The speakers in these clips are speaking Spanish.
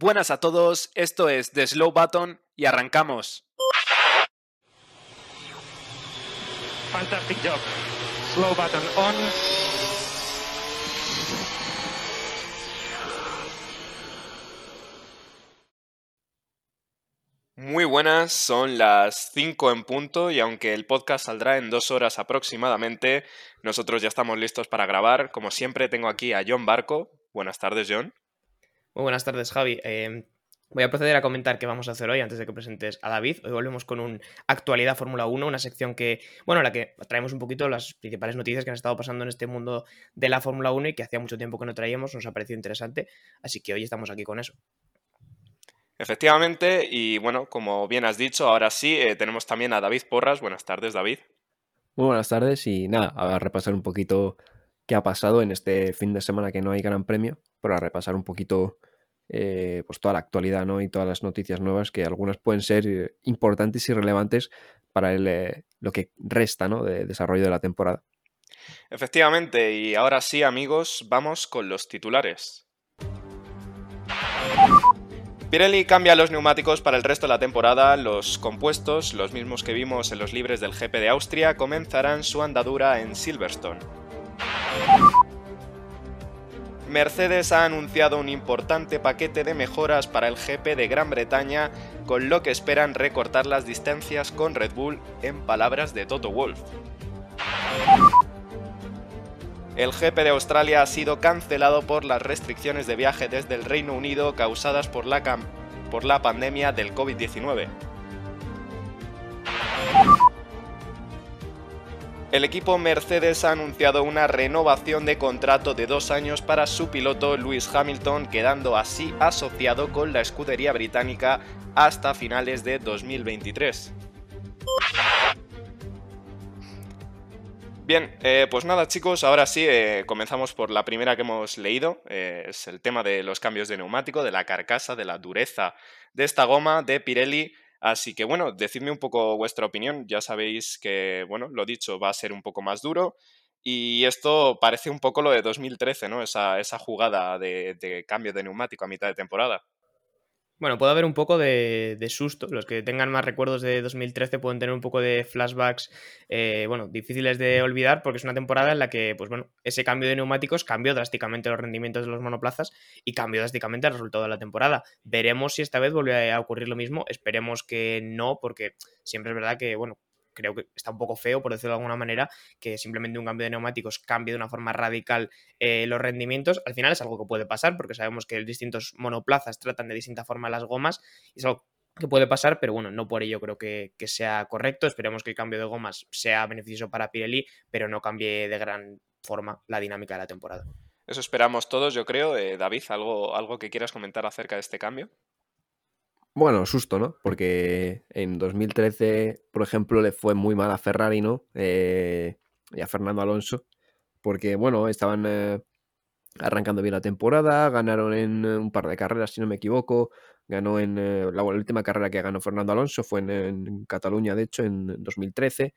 Buenas a todos, esto es The Slow Button y arrancamos. Fantastic job. Slow button on. Muy buenas, son las 5 en punto y aunque el podcast saldrá en dos horas aproximadamente, nosotros ya estamos listos para grabar. Como siempre tengo aquí a John Barco. Buenas tardes, John. Muy buenas tardes, Javi. Eh, voy a proceder a comentar qué vamos a hacer hoy antes de que presentes a David. Hoy volvemos con un actualidad Fórmula 1, una sección que, bueno, en la que traemos un poquito las principales noticias que han estado pasando en este mundo de la Fórmula 1 y que hacía mucho tiempo que no traíamos, nos ha parecido interesante, así que hoy estamos aquí con eso. Efectivamente, y bueno, como bien has dicho, ahora sí, eh, tenemos también a David Porras. Buenas tardes, David. Muy buenas tardes y nada, a repasar un poquito qué ha pasado en este fin de semana que no hay gran premio, pero a repasar un poquito eh, pues toda la actualidad ¿no? y todas las noticias nuevas que algunas pueden ser eh, importantes y relevantes para el, lo que resta ¿no? de desarrollo de la temporada. Efectivamente, y ahora sí amigos, vamos con los titulares. Pirelli cambia los neumáticos para el resto de la temporada. Los compuestos, los mismos que vimos en los libres del GP de Austria, comenzarán su andadura en Silverstone. Mercedes ha anunciado un importante paquete de mejoras para el GP de Gran Bretaña, con lo que esperan recortar las distancias con Red Bull, en palabras de Toto Wolff. El GP de Australia ha sido cancelado por las restricciones de viaje desde el Reino Unido causadas por la, por la pandemia del COVID-19. El equipo Mercedes ha anunciado una renovación de contrato de dos años para su piloto Lewis Hamilton, quedando así asociado con la escudería británica hasta finales de 2023. Bien, eh, pues nada chicos, ahora sí, eh, comenzamos por la primera que hemos leído, eh, es el tema de los cambios de neumático, de la carcasa, de la dureza de esta goma de Pirelli. Así que bueno, decidme un poco vuestra opinión, ya sabéis que, bueno, lo dicho, va a ser un poco más duro y esto parece un poco lo de 2013, ¿no? Esa, esa jugada de cambio de neumático a mitad de temporada. Bueno, puede haber un poco de, susto. Los que tengan más recuerdos de 2013 pueden tener un poco de flashbacks, eh, bueno, difíciles de olvidar porque es una temporada en la que, pues bueno, ese cambio de neumáticos cambió drásticamente los rendimientos de los monoplazas y cambió drásticamente el resultado de la temporada. Veremos si esta vez vuelve a ocurrir lo mismo. Esperemos que no, porque siempre es verdad que, bueno, creo que está un poco feo, por decirlo de alguna manera, que simplemente un cambio de neumáticos cambie de una forma radical eh, los rendimientos. Al final es algo que puede pasar, porque sabemos que distintos monoplazas tratan de distinta forma las gomas, y es algo que puede pasar, pero bueno, no por ello creo que, sea correcto. Esperemos que el cambio de gomas sea beneficioso para Pirelli, pero no cambie de gran forma la dinámica de la temporada. Eso esperamos todos, yo creo. Eh, David, ¿algo, ¿algo que quieras comentar acerca de este cambio? Bueno, susto, ¿no? Porque en 2013, por ejemplo, le fue muy mal a Ferrari, ¿no? Eh, y a Fernando Alonso, porque, bueno, estaban eh, arrancando bien la temporada, ganaron en eh, un par de carreras, si no me equivoco, ganó en la, última carrera que ganó Fernando Alonso fue en, en, Cataluña, de hecho, en 2013,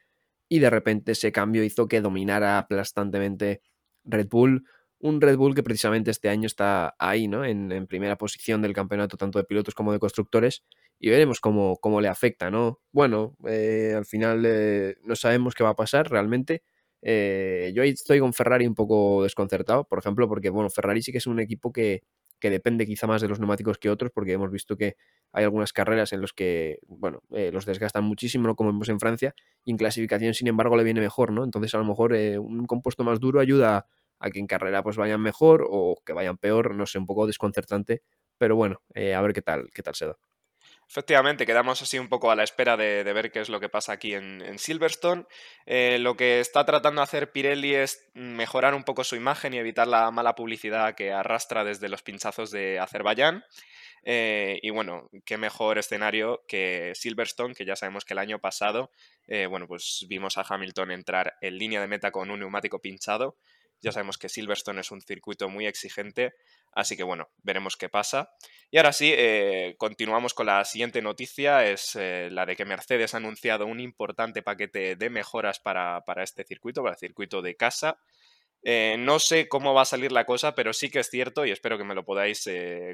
y de repente ese cambio hizo que dominara aplastantemente Red Bull, un Red Bull que precisamente este año está ahí, ¿no? En, primera posición del campeonato, tanto de pilotos como de constructores, y veremos cómo, cómo le afecta, ¿no? Bueno, eh, al final eh, no sabemos qué va a pasar realmente. Eh, yo estoy con Ferrari un poco desconcertado, por ejemplo, porque, bueno, Ferrari sí que es un equipo que, que depende quizá más de los neumáticos que otros, porque hemos visto que hay algunas carreras en las que, bueno, los desgastan muchísimo, como vemos en Francia, y en clasificación, sin embargo, le viene mejor, ¿no? Entonces, a lo mejor un compuesto más duro ayuda a a que en carrera pues vayan mejor o que vayan peor, no sé, un poco desconcertante, pero bueno, eh, a ver qué tal, qué tal se da. Efectivamente, quedamos así un poco a la espera de, ver qué es lo que pasa aquí en, Silverstone. Eh, lo que está tratando de hacer Pirelli es mejorar un poco su imagen y evitar la mala publicidad que arrastra desde los pinchazos de Azerbaiyán. Eh, y bueno, qué mejor escenario que Silverstone, que ya sabemos que el año pasado, bueno, pues vimos a Hamilton entrar en línea de meta con un neumático pinchado ya sabemos que Silverstone es un circuito muy exigente, así que bueno, veremos qué pasa. Y ahora sí, eh, continuamos con la siguiente noticia, es eh, la de que Mercedes ha anunciado un importante paquete de mejoras para, este circuito, para el circuito de casa. Eh, no sé cómo va a salir la cosa, pero sí que es cierto, y espero que me lo podáis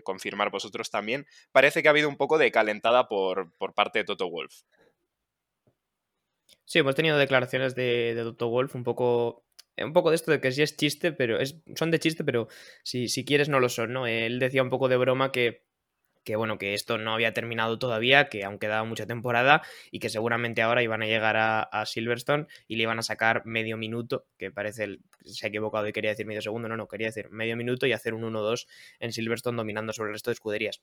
confirmar vosotros también, parece que ha habido un poco de calentada por, por parte de Toto Wolf. Sí, hemos tenido declaraciones de, de Toto Wolf un poco un poco de esto de que sí es chiste, pero es, son de chiste, pero si, si quieres no lo son, ¿no? Él decía un poco de broma que que bueno, que esto no había terminado todavía, que aún quedaba mucha temporada y que seguramente ahora iban a llegar a, Silverstone y le iban a sacar medio minuto, que parece, se ha equivocado y quería decir medio segundo, no, no, quería decir medio minuto y hacer un 1-2 en Silverstone dominando sobre el resto de escuderías.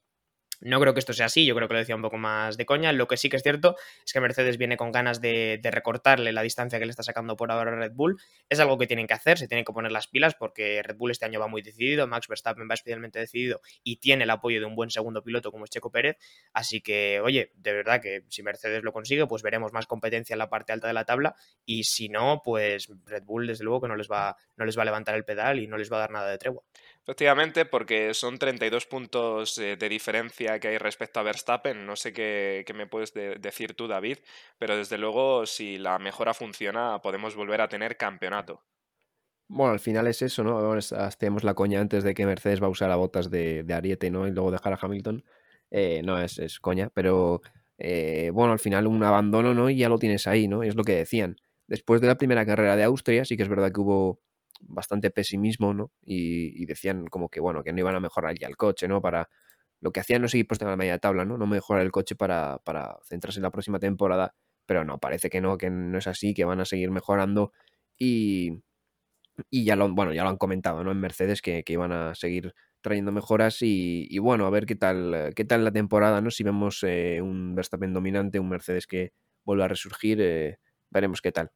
No creo que esto sea así, yo creo que lo decía un poco más de coña. Lo que sí que es cierto es que Mercedes viene con ganas de, recortarle la distancia que le está sacando por ahora a Red Bull. Es algo que tienen que hacer, se tienen que poner las pilas porque Red Bull este año va muy decidido, Max Verstappen va especialmente decidido y tiene el apoyo de un buen segundo piloto como es Checo Pérez. Así que, oye, de verdad que si Mercedes lo consigue, pues veremos más competencia en la parte alta de la tabla y si no, pues Red Bull desde luego que no les va, no les va a levantar el pedal y no les va a dar nada de tregua. Efectivamente, porque son 32 puntos eh, de diferencia que hay respecto a Verstappen. No sé qué, me puedes decir tú, David, pero desde luego, si la mejora funciona, podemos volver a tener campeonato. Bueno, al final es eso, ¿no? Hacemos la coña antes de que Mercedes va a usar a botas de, Ariete, ¿no? Y luego dejar a Hamilton. Eh, no, es, es, coña, pero eh, bueno, al final un abandono, ¿no? Y ya lo tienes ahí, ¿no? Es lo que decían. Después de la primera carrera de Austria, sí que es verdad que hubo bastante pesimismo, ¿no? Y, decían como que, bueno, que no iban a mejorar ya el coche, ¿no? Para lo que hacían los equipos de la media tabla, ¿no? No mejorar el coche para, para centrarse en la próxima temporada, pero no, parece que no, que no es así, que van a seguir mejorando y, y ya lo, bueno, ya lo han comentado, ¿no? En Mercedes que, que iban a seguir trayendo mejoras y, bueno, a ver qué tal, qué tal la temporada, ¿no? Si vemos eh, un Verstappen dominante, un Mercedes que vuelve a resurgir, eh, veremos qué tal.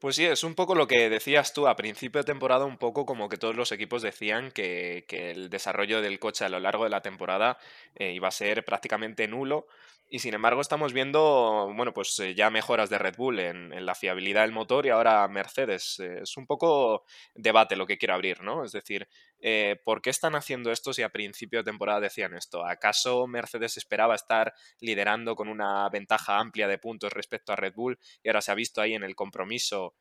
Pues sí, es un poco lo que decías tú a principio de temporada, un poco como que todos los equipos decían que, el desarrollo del coche a lo largo de la temporada eh, iba a ser prácticamente nulo y sin embargo estamos viendo, bueno, pues eh, ya mejoras de Red Bull en, la fiabilidad del motor y ahora Mercedes. Eh, es un poco debate lo que quiero abrir, ¿no? Es decir, eh, ¿por qué están haciendo esto si a principio de temporada decían esto? ¿Acaso Mercedes esperaba estar liderando con una ventaja amplia de puntos respecto a Red Bull y ahora se ha visto ahí en el compromiso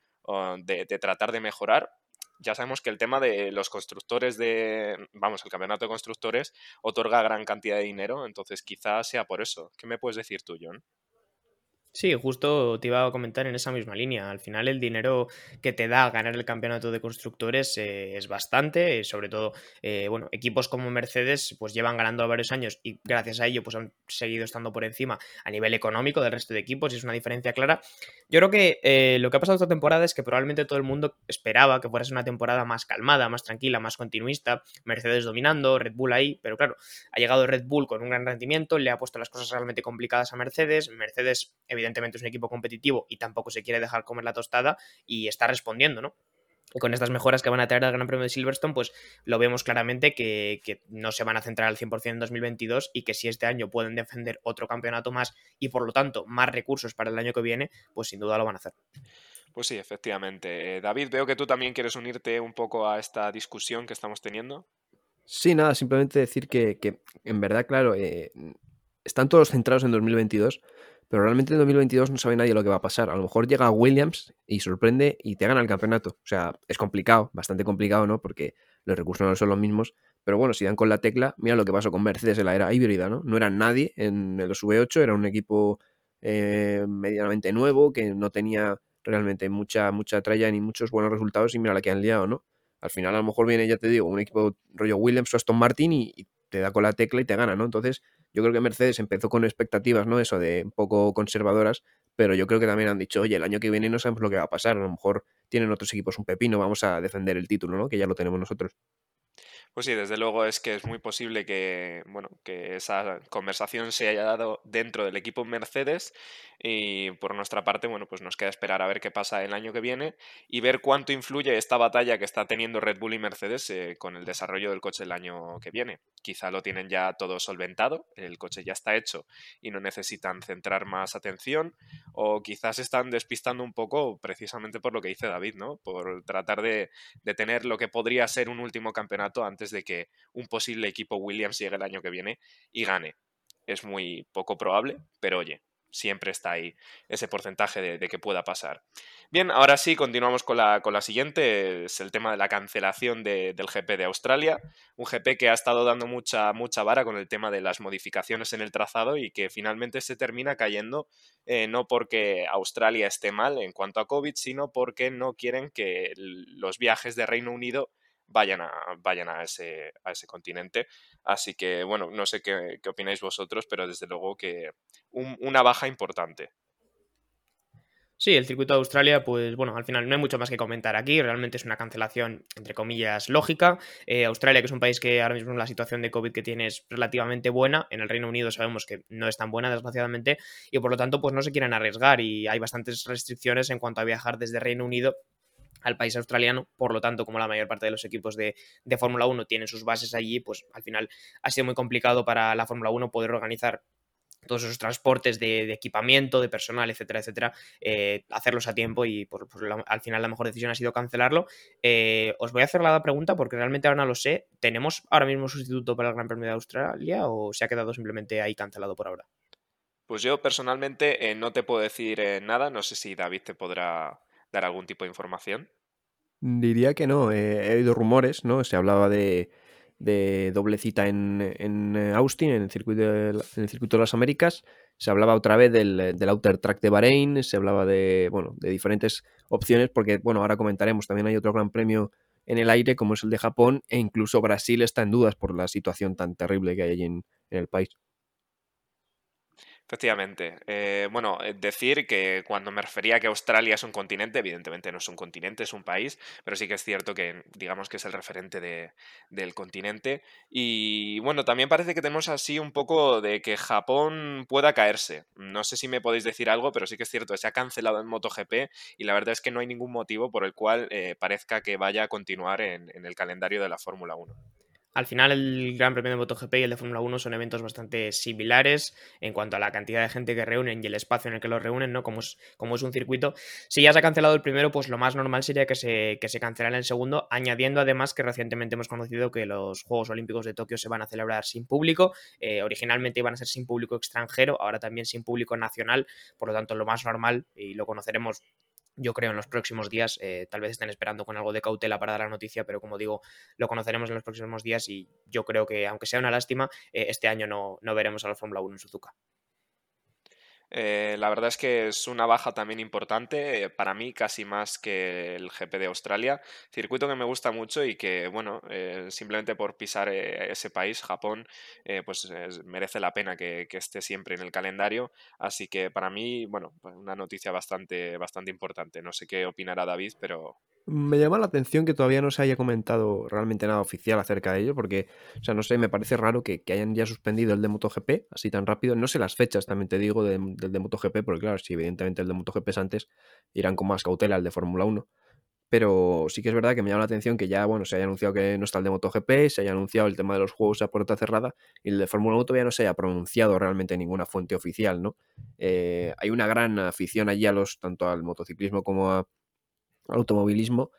de tratar de mejorar? Ya sabemos que el tema de los constructores de, vamos, el campeonato de constructores otorga gran cantidad de dinero, entonces quizás sea por eso. ¿Qué me puedes decir tú, John? Sí, justo te iba a comentar en esa misma línea. Al final el dinero que te da ganar el campeonato de constructores eh, es bastante, eh, sobre todo, eh, bueno, equipos como Mercedes pues llevan ganando varios años y gracias a ello pues han seguido estando por encima a nivel económico del resto de equipos y es una diferencia clara. Yo creo que lo que ha pasado esta temporada es que probablemente todo el mundo esperaba que fuera una temporada más calmada, más tranquila, más continuista, Mercedes dominando, Red Bull ahí, pero claro, ha llegado Red Bull con un gran rendimiento, le ha puesto las cosas realmente complicadas a Mercedes, Mercedes es un equipo competitivo y tampoco se quiere dejar comer la tostada y está respondiendo, ¿no? Y con estas mejoras que van a traer al Gran Premio de Silverstone, pues lo vemos claramente que, no se van a centrar al 100% en 2022 y que si este año pueden defender otro campeonato más y por lo tanto más recursos para el año que viene, pues sin duda lo van a hacer. Pues sí, efectivamente. Eh, David, veo que tú también quieres unirte un poco a esta discusión que estamos teniendo. Sí, nada, simplemente decir que, en verdad, claro, eh, están todos centrados en 2022, pero realmente en 2022 no sabe nadie lo que va a pasar. A lo mejor llega Williams y sorprende y te gana el campeonato. O sea, es complicado, bastante complicado, ¿no? Porque los recursos no son los mismos. Pero bueno, si dan con la tecla, mira lo que pasó con Mercedes en la era híbrida, ¿no? No era nadie en los V8, era un equipo eh, medianamente nuevo que no tenía realmente mucha, mucha tralla ni muchos buenos resultados y mira la que han liado, ¿no? Al final a lo mejor viene, ya te digo, un equipo rollo Williams o Aston Martin y te da con la tecla y te gana, ¿no? Entonces yo creo que Mercedes empezó con expectativas, ¿no? Eso de un poco conservadoras, pero yo creo que también han dicho, oye, el año que viene no sabemos lo que va a pasar, a lo mejor tienen otros equipos un pepino, vamos a defender el título, ¿no? Que ya lo tenemos nosotros. Pues sí, desde luego es que es muy posible que, bueno, que esa conversación se haya dado dentro del equipo Mercedes y por nuestra parte, bueno, pues nos queda esperar a ver qué pasa el año que viene y ver cuánto influye esta batalla que está teniendo Red Bull y Mercedes eh, con el desarrollo del coche el año que viene. Quizá lo tienen ya todo solventado, el coche ya está hecho y no necesitan centrar más atención o quizás están despistando un poco precisamente por lo que dice David, ¿no? Por tratar de, de tener lo que podría ser un último campeonato antes de que un posible equipo Williams llegue el año que viene y gane. Es muy poco probable, pero oye, siempre está ahí ese porcentaje de, que pueda pasar. Bien, ahora sí, continuamos con la, con la siguiente, es el tema de la cancelación del GP de Australia, un GP que ha estado dando mucha, mucha vara con el tema de las modificaciones en el trazado y que finalmente se termina cayendo eh, no porque Australia esté mal en cuanto a COVID, sino porque no quieren que los viajes de Reino Unido vayan a, vayan a, ese, a ese continente. Así que, bueno, no sé qué, opináis vosotros, pero desde luego que una baja importante. Sí, el circuito de Australia, pues bueno, al final no hay mucho más que comentar aquí. Realmente es una cancelación, entre comillas, lógica. Eh, Australia, que es un país que ahora mismo la situación de COVID que tiene es relativamente buena. En el Reino Unido sabemos que no es tan buena, desgraciadamente, y por lo tanto, pues no se quieren arriesgar. Y hay bastantes restricciones en cuanto a viajar desde Reino Unido al país australiano, por lo tanto, como la mayor parte de los equipos de, Fórmula 1 tienen sus bases allí, pues al final ha sido muy complicado para la Fórmula 1 poder organizar todos esos transportes de, equipamiento, de personal, etcétera, etcétera, eh, hacerlos a tiempo y por, al final la mejor decisión ha sido cancelarlo. Eh, os voy a hacer la pregunta porque realmente ahora no lo sé. ¿Tenemos ahora mismo sustituto para el Gran Premio de Australia o se ha quedado simplemente ahí cancelado por ahora? Pues yo personalmente eh, no te puedo decir nada, no sé si David te podrá dar algún tipo de información? Diría que no, he oído rumores, ¿no? Se hablaba de, de doble cita en, en, eh, Austin, en el, circuito de, en el circuito de las Américas. Se hablaba otra vez del, del, Outer Track de Bahrein, se hablaba de, bueno, de diferentes opciones, porque, bueno, ahora comentaremos, también hay otro gran premio en el aire, como es el de Japón, e incluso Brasil está en dudas por la situación tan terrible que hay allí en el país. Efectivamente. Eh, bueno, eh, decir que cuando me refería a que Australia es un continente, evidentemente no es un continente, es un país, pero sí que es cierto que digamos que es el referente de, del continente. Y bueno, también parece que tenemos así un poco de que Japón pueda caerse. No sé si me podéis decir algo, pero sí que es cierto, se ha cancelado en MotoGP y la verdad es que no hay ningún motivo por el cual eh, parezca que vaya a continuar en, en el calendario de la Fórmula 1. Al final, el Gran Premio de MotoGP y el de Fórmula 1 son eventos bastante similares en cuanto a la cantidad de gente que reúnen y el espacio en el que los reúnen, ¿no? Como es, como es un circuito. Si ya se ha cancelado el primero, pues lo más normal sería que se, que se cancelara el segundo, añadiendo además que recientemente hemos conocido que los Juegos Olímpicos de Tokio se van a celebrar sin público. Eh, originalmente iban a ser sin público extranjero, ahora también sin público nacional. Por lo tanto, lo más normal, y lo conoceremos yo creo en los próximos días. Eh, tal vez estén esperando con algo de cautela para dar la noticia, pero como digo, lo conoceremos en los próximos días y yo creo que, aunque sea una lástima, eh, este año no, no veremos a la Fórmula 1 en Suzuka. Eh, la verdad es que es una baja también importante, eh, para mí casi más que el GP de Australia. Circuito que me gusta mucho y que, bueno, eh, simplemente por pisar ese país, Japón, pues merece la pena que, que, esté siempre en el calendario. Así que para mí, bueno, pues una noticia bastante, bastante importante. No sé qué opinará David, pero, me llama la atención que todavía no se haya comentado realmente nada oficial acerca de ello, porque, o sea, no sé, me parece raro que, hayan ya suspendido el de MotoGP así tan rápido. No sé las fechas, también te digo, del de MotoGP, porque claro, si evidentemente el de MotoGP es antes, irán con más cautela el de Fórmula 1. Pero sí que es verdad que me llama la atención que ya, bueno, se haya anunciado que no está el de MotoGP, se haya anunciado el tema de los juegos a puerta cerrada y el de Fórmula 1 todavía no se haya pronunciado realmente en ninguna fuente oficial, ¿no? Eh, hay una gran afición allí a los, tanto al motociclismo como a, automovilismo,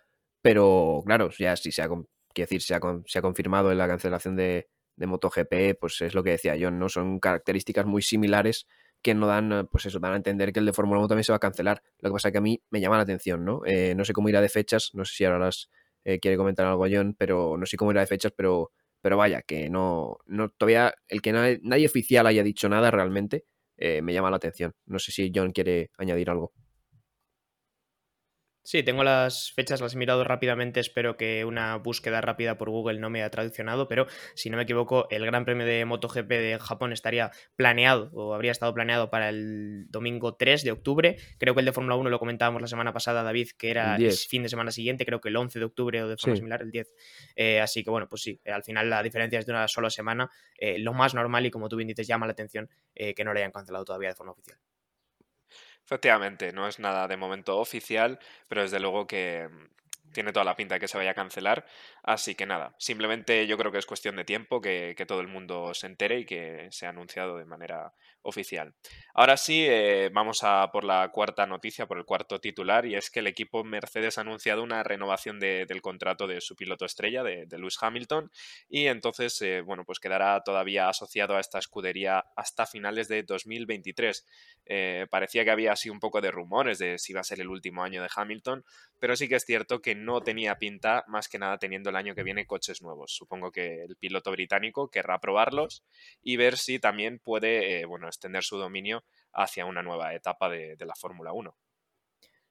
pero claro, ya si se ha, decir, se ha, se ha confirmado en la cancelación de, de MotoGP, pues es lo que decía yo, ¿no? Son características muy similares que no dan, pues eso, dan a entender que el de Fórmula 1 también se va a cancelar. Lo que pasa es que a mí me llama la atención, ¿no? Eh, no sé cómo irá de fechas, no sé si ahora las eh, quiere comentar algo John, pero no sé cómo irá de fechas, pero, pero vaya, que no, no todavía el que nadie, nadie oficial haya dicho nada realmente eh, me llama la atención. No sé si John quiere añadir algo. Sí, tengo las fechas, las he mirado rápidamente, espero que una búsqueda rápida por Google no me haya traduccionado, pero si no me equivoco, el Gran Premio de MotoGP de Japón estaría planeado o habría estado planeado para el domingo 3 de octubre. Creo que el de Fórmula 1 lo comentábamos la semana pasada, David, que era el fin de semana siguiente, creo que el 11 de octubre o de forma similar, el 10. Eh, así que bueno, pues sí, al final la diferencia es de una sola semana. Eh, lo más normal y como tú bien dices, llama la atención eh, que no le hayan cancelado todavía de forma oficial. Efectivamente, no es nada de momento oficial, pero desde luego que mm, tiene toda la pinta de que se vaya a cancelar. Así que nada, simplemente yo creo que es cuestión de tiempo que, todo el mundo se entere y que sea anunciado de manera oficial. Ahora sí, eh, vamos a por la cuarta noticia, por el cuarto titular, y es que el equipo Mercedes ha anunciado una renovación del contrato de su piloto estrella, de, Lewis Hamilton, y entonces, eh, bueno, pues quedará todavía asociado a esta escudería hasta finales de 2023. Eh, parecía que había así un poco de rumores de si iba a ser el último año de Hamilton, pero sí que es cierto que no tenía pinta, más que nada teniendo el año que viene coches nuevos. Supongo que el piloto británico querrá probarlos y ver si también puede, bueno, extender su dominio hacia una nueva etapa de, la Fórmula 1.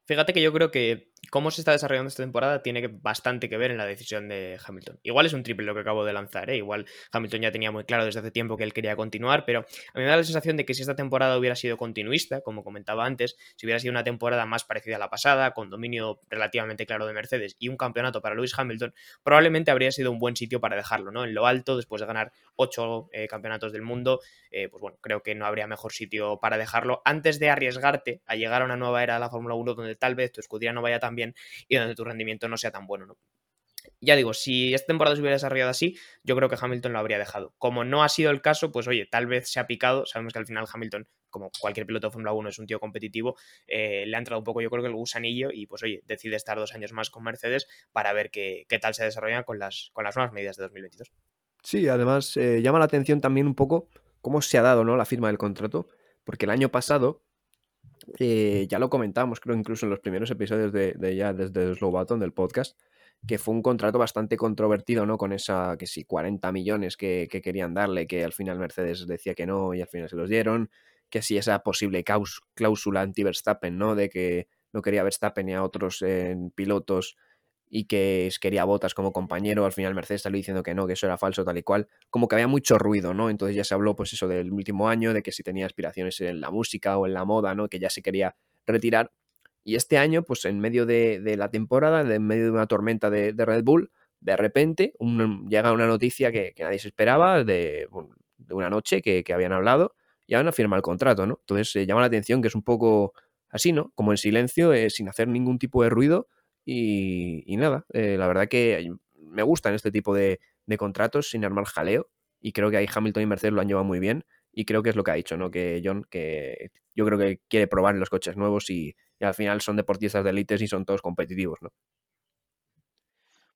Fíjate que yo creo que cómo se está desarrollando esta temporada tiene bastante que ver en la decisión de Hamilton. Igual es un triple lo que acabo de lanzar, ¿eh? igual Hamilton ya tenía muy claro desde hace tiempo que él quería continuar, pero a mí me da la sensación de que si esta temporada hubiera sido continuista, como comentaba antes, si hubiera sido una temporada más parecida a la pasada, con dominio relativamente claro de Mercedes y un campeonato para Lewis Hamilton, probablemente habría sido un buen sitio para dejarlo, ¿no? En lo alto, después de ganar ocho eh, campeonatos del mundo, eh, pues bueno, creo que no habría mejor sitio para dejarlo antes de arriesgarte a llegar a una nueva era de la Fórmula 1 donde tal vez tu escudería no vaya tan bien y donde tu rendimiento no sea tan bueno, ¿no? Ya digo, si esta temporada se hubiera desarrollado así, yo creo que Hamilton lo habría dejado. Como no ha sido el caso, pues oye, tal vez se ha picado. Sabemos que al final Hamilton, como cualquier piloto de Fórmula 1, es un tío competitivo. Eh, le ha entrado un poco, yo creo que el gusanillo y pues oye, decide estar dos años más con Mercedes para ver qué, tal se desarrolla con las, con las nuevas medidas de 2022. Sí, además eh, llama la atención también un poco cómo se ha dado ¿no? la firma del contrato, porque el año pasado eh, ya lo comentamos, creo, incluso en los primeros episodios de, ya desde Slow Button del podcast, que fue un contrato bastante controvertido, ¿no? Con esa, que sí, 40 millones que, querían darle, que al final Mercedes decía que no y al final se los dieron, que sí, esa posible cláusula anti-Verstappen, ¿no? De que no quería Verstappen ni a otros eh, pilotos y que quería Botas como compañero, al final Mercedes salió diciendo que no, que eso era falso, tal y cual, como que había mucho ruido, ¿no? Entonces ya se habló, pues eso, del último año, de que si tenía aspiraciones en la música o en la moda, ¿no? Que ya se quería retirar. Y este año, pues en medio de, la temporada, en medio de una tormenta de, Red Bull, de repente llega una noticia que, nadie se esperaba, de, una noche que, habían hablado, y van a firmar el contrato, ¿no? Entonces se llama la atención que es un poco así, ¿no? Como en silencio, eh, sin hacer ningún tipo de ruido, y, nada, eh, la verdad que me gustan este tipo de, contratos sin armar jaleo. Y creo que ahí Hamilton y Mercedes lo han llevado muy bien. Y creo que es lo que ha dicho, ¿no? Que John, que yo creo que quiere probar los coches nuevos y, y al final son deportistas de élites y son todos competitivos, ¿no?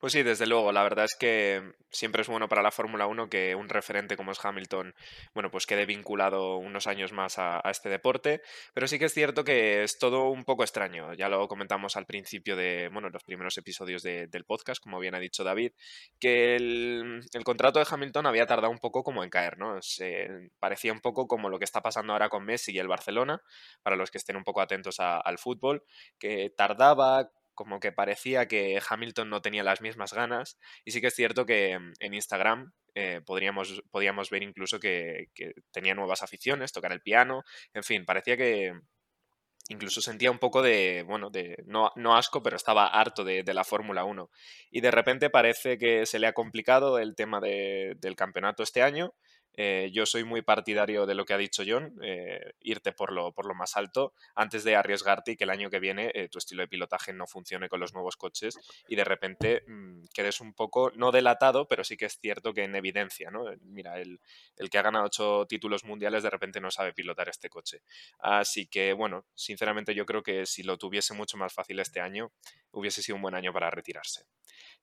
Pues sí, desde luego. La verdad es que siempre es bueno para la Fórmula 1 que un referente como es Hamilton, bueno, pues quede vinculado unos años más a, este deporte. Pero sí que es cierto que es todo un poco extraño. Ya lo comentamos al principio de, bueno, los primeros episodios del podcast, como bien ha dicho David, que el, contrato de Hamilton había tardado un poco como en caer, ¿no? Parecía un poco como lo que está pasando ahora con Messi y el Barcelona, para los que estén un poco atentos al fútbol, que tardaba como que parecía que Hamilton no tenía las mismas ganas. Y sí que es cierto que mm, en Instagram eh, podríamos, podíamos ver incluso que, tenía nuevas aficiones, tocar el piano, en fin, parecía que incluso sentía un poco de, bueno, de no, no asco, pero estaba harto de, la Fórmula 1. Y de repente parece que se le ha complicado el tema del campeonato este año eh, yo soy muy partidario de lo que ha dicho John, eh, irte por lo, por lo más alto antes de arriesgarte y que el año que viene eh, tu estilo de pilotaje no funcione con los nuevos coches y de repente mm, quedes un poco, no delatado, pero sí que es cierto que en evidencia, ¿no? Mira, el, el, que ha ganado ocho títulos mundiales de repente no sabe pilotar este coche. Así que, bueno, sinceramente yo creo que si lo tuviese mucho más fácil este año, hubiese sido un buen año para retirarse.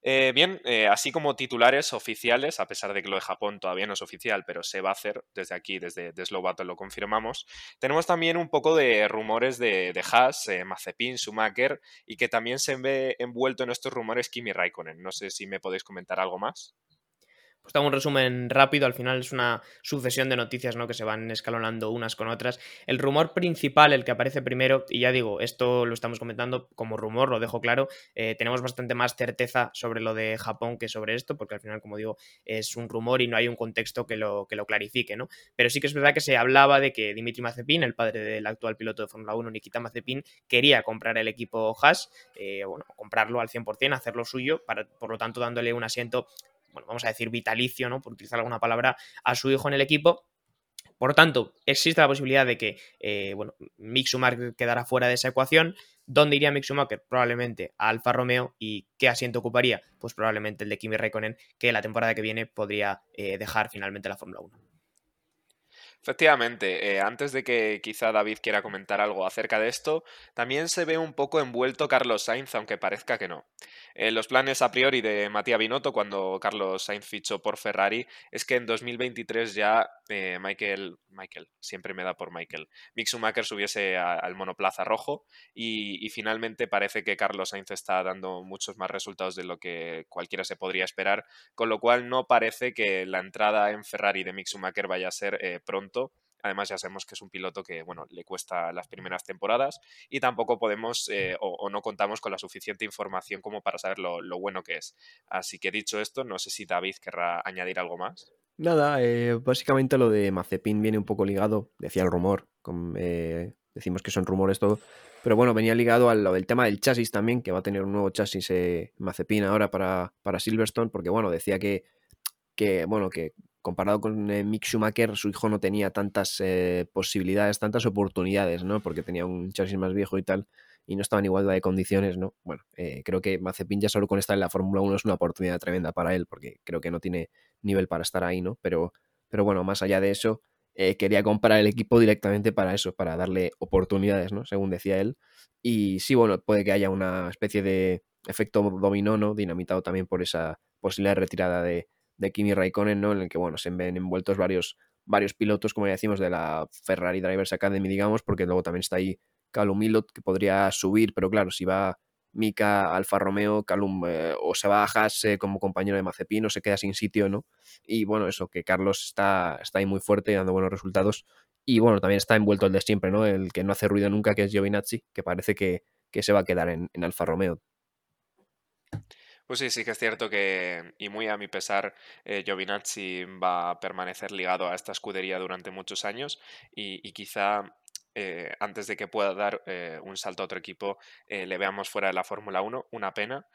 Bien, así como titulares oficiales, a pesar de que lo de Japón todavía no es oficial, pero se va a hacer desde aquí, desde, desde Slow lo confirmamos, tenemos también un poco de rumores de, de Haas, eh, Mazepin, Schumacher, y que también se ve envuelto en estos rumores Kimi Raikkonen. No sé si me podéis comentar algo más. Pues un resumen rápido, al final es una sucesión de noticias ¿no? que se van escalonando unas con otras. El rumor principal, el que aparece primero, y ya digo, esto lo estamos comentando como rumor, lo dejo claro, eh, tenemos bastante más certeza sobre lo de Japón que sobre esto, porque al final, como digo, es un rumor y no hay un contexto que lo, que lo clarifique, ¿no? Pero sí que es verdad que se hablaba de que Dimitri Mazepin, el padre del actual piloto de Fórmula 1, Nikita Mazepin, quería comprar el equipo Haas, eh, bueno, comprarlo al 100%, hacerlo suyo, para, por lo tanto dándole un asiento bueno, vamos a decir vitalicio, ¿no? Por utilizar alguna palabra, a su hijo en el equipo. Por tanto, existe la posibilidad de que, eh, bueno, Mick Schumacher quedara fuera de esa ecuación. ¿Dónde iría Mick Schumacher? Probablemente a Alfa Romeo. ¿Y qué asiento ocuparía? Pues probablemente el de Kimi Raikkonen, que la temporada que viene podría eh, dejar finalmente la Fórmula 1. Efectivamente, eh, antes de que quizá David quiera comentar algo acerca de esto, también se ve un poco envuelto Carlos Sainz, aunque parezca que no. Eh, los planes a priori de Matías Binotto cuando Carlos Sainz fichó por Ferrari es que en 2023 ya eh, Michael, Michael, siempre me da por Michael, Mick Schumacher subiese al monoplaza rojo y, finalmente parece que Carlos Sainz está dando muchos más resultados de lo que cualquiera se podría esperar, con lo cual no parece que la entrada en Ferrari de Mick Schumacher vaya a ser pronto Además, ya sabemos que es un piloto que, bueno, le cuesta las primeras temporadas y tampoco podemos eh, o, no contamos con la suficiente información como para saber lo, bueno que es. Así que dicho esto, no sé si David querrá añadir algo más. Nada, eh, básicamente lo de Mazepin viene un poco ligado, decía el rumor, eh, decimos que son rumores todo, pero bueno, venía ligado al del tema del chasis también, que va a tener un nuevo chasis Mazepin ahora para, para Silverstone, porque bueno, decía que, que bueno, que comparado con eh, Mick Schumacher, su hijo no tenía tantas eh, posibilidades, tantas oportunidades, ¿no? Porque tenía un chasis más viejo y tal, y no estaba en igualdad de condiciones, ¿no? Bueno, eh, creo que Mazepin ya solo con estar en la Fórmula 1 es una oportunidad tremenda para él, porque creo que no tiene nivel para estar ahí, ¿no? Pero, pero bueno, más allá de eso, quería comprar el equipo directamente para eso, para darle oportunidades, ¿no? Según decía él. Y sí, bueno, puede que haya una especie de efecto dominó, ¿no? Dinamitado también por esa posibilidad de retirada de, de Kimi Raikkonen, ¿no? En el que, bueno, se ven envueltos varios, varios pilotos, como ya decimos, de la Ferrari Drivers Academy, digamos, porque luego también está ahí Calum Milot, que podría subir, pero claro, si va Mika Alfa Romeo, Calum eh, o se va a Haas como compañero de Mazepin o se queda sin sitio, ¿no? Y bueno, eso, que Carlos está, está ahí muy fuerte, dando buenos resultados. Y bueno, también está envuelto el de siempre, ¿no? El que no hace ruido nunca, que es Giovinazzi, que parece que, que se va a quedar en, en Alfa Romeo. Pues sí, sí que es cierto que, y muy a mi pesar, eh, Giovinazzi va a permanecer ligado a esta escudería durante muchos años y quizá eh, antes de que pueda dar eh, un salto a otro equipo, eh, le veamos fuera de la Fórmula 1. Una pena,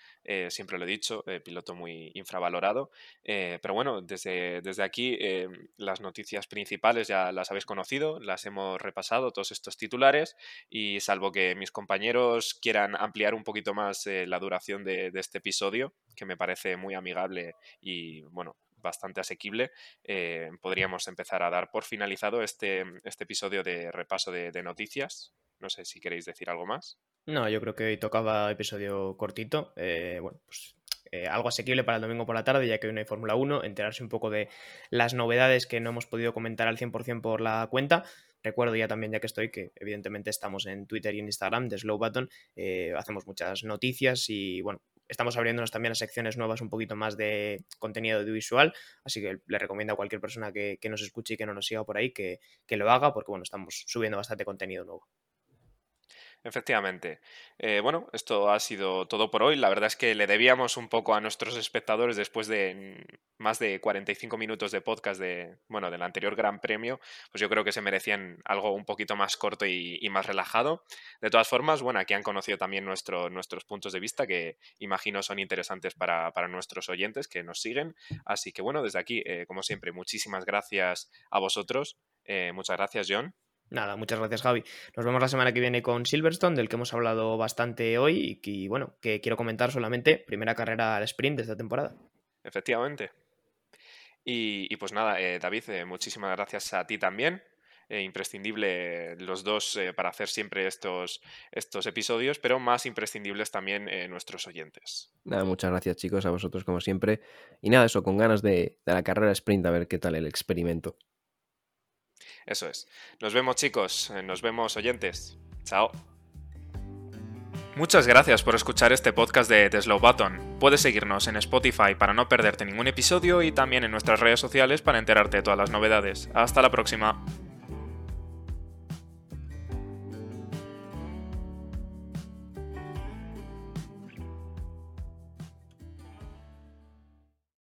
siempre lo he dicho, piloto muy infravalorado. pero bueno, desde, desde aquí las noticias principales ya las habéis conocido, las hemos repasado, todos estos titulares, y salvo que mis compañeros quieran ampliar un poquito más la duración de, de este episodio, que me parece muy amigable y bueno, bastante asequible, eh, podríamos empezar a dar por finalizado este, este episodio de repaso de, noticias. No sé si queréis decir algo más. No, yo creo que hoy tocaba episodio cortito. Eh, bueno, pues eh, algo asequible para el domingo por la tarde, ya que hoy no hay Fórmula 1, enterarse un poco de las novedades que no hemos podido comentar al 100% por la cuenta. Recuerdo ya también, ya que estoy, que evidentemente estamos en Twitter y en Instagram de Slow Button, hacemos muchas noticias y bueno, estamos abriéndonos también a secciones nuevas, un poquito más de contenido audiovisual, así que le recomiendo a cualquier persona que, nos escuche y que no nos siga por ahí que, que lo haga, porque bueno, estamos subiendo bastante contenido nuevo. Efectivamente. Eh, bueno, esto ha sido todo por hoy. La verdad es que le debíamos un poco a nuestros espectadores después de más de 45 minutos de podcast de, bueno, del anterior Gran Premio, pues yo creo que se merecían algo un poquito más corto y, más relajado. De todas formas, bueno, aquí han conocido también nuestro, nuestros puntos de vista que imagino son interesantes para, nuestros oyentes que nos siguen. Así que bueno, desde aquí, eh, como siempre, muchísimas gracias a vosotros. Eh, muchas gracias, John. Nada, muchas gracias Javi. Nos vemos la semana que viene con Silverstone, del que hemos hablado bastante hoy y que, bueno, que quiero comentar solamente primera carrera al sprint de esta temporada. Efectivamente. Y, pues nada, eh, David, eh, muchísimas gracias a ti también. Eh, imprescindible los dos para hacer siempre estos, estos episodios, pero más imprescindibles también nuestros oyentes. Nada, muchas gracias chicos, a vosotros como siempre. Y nada, eso, con ganas de, de la carrera sprint, a ver qué tal el experimento. Eso es. Nos vemos chicos, eh, nos vemos oyentes. Chao. Muchas gracias por escuchar este podcast de The Slow Button. Puedes seguirnos en Spotify para no perderte ningún episodio y también en nuestras redes sociales para enterarte de todas las novedades. Hasta la próxima.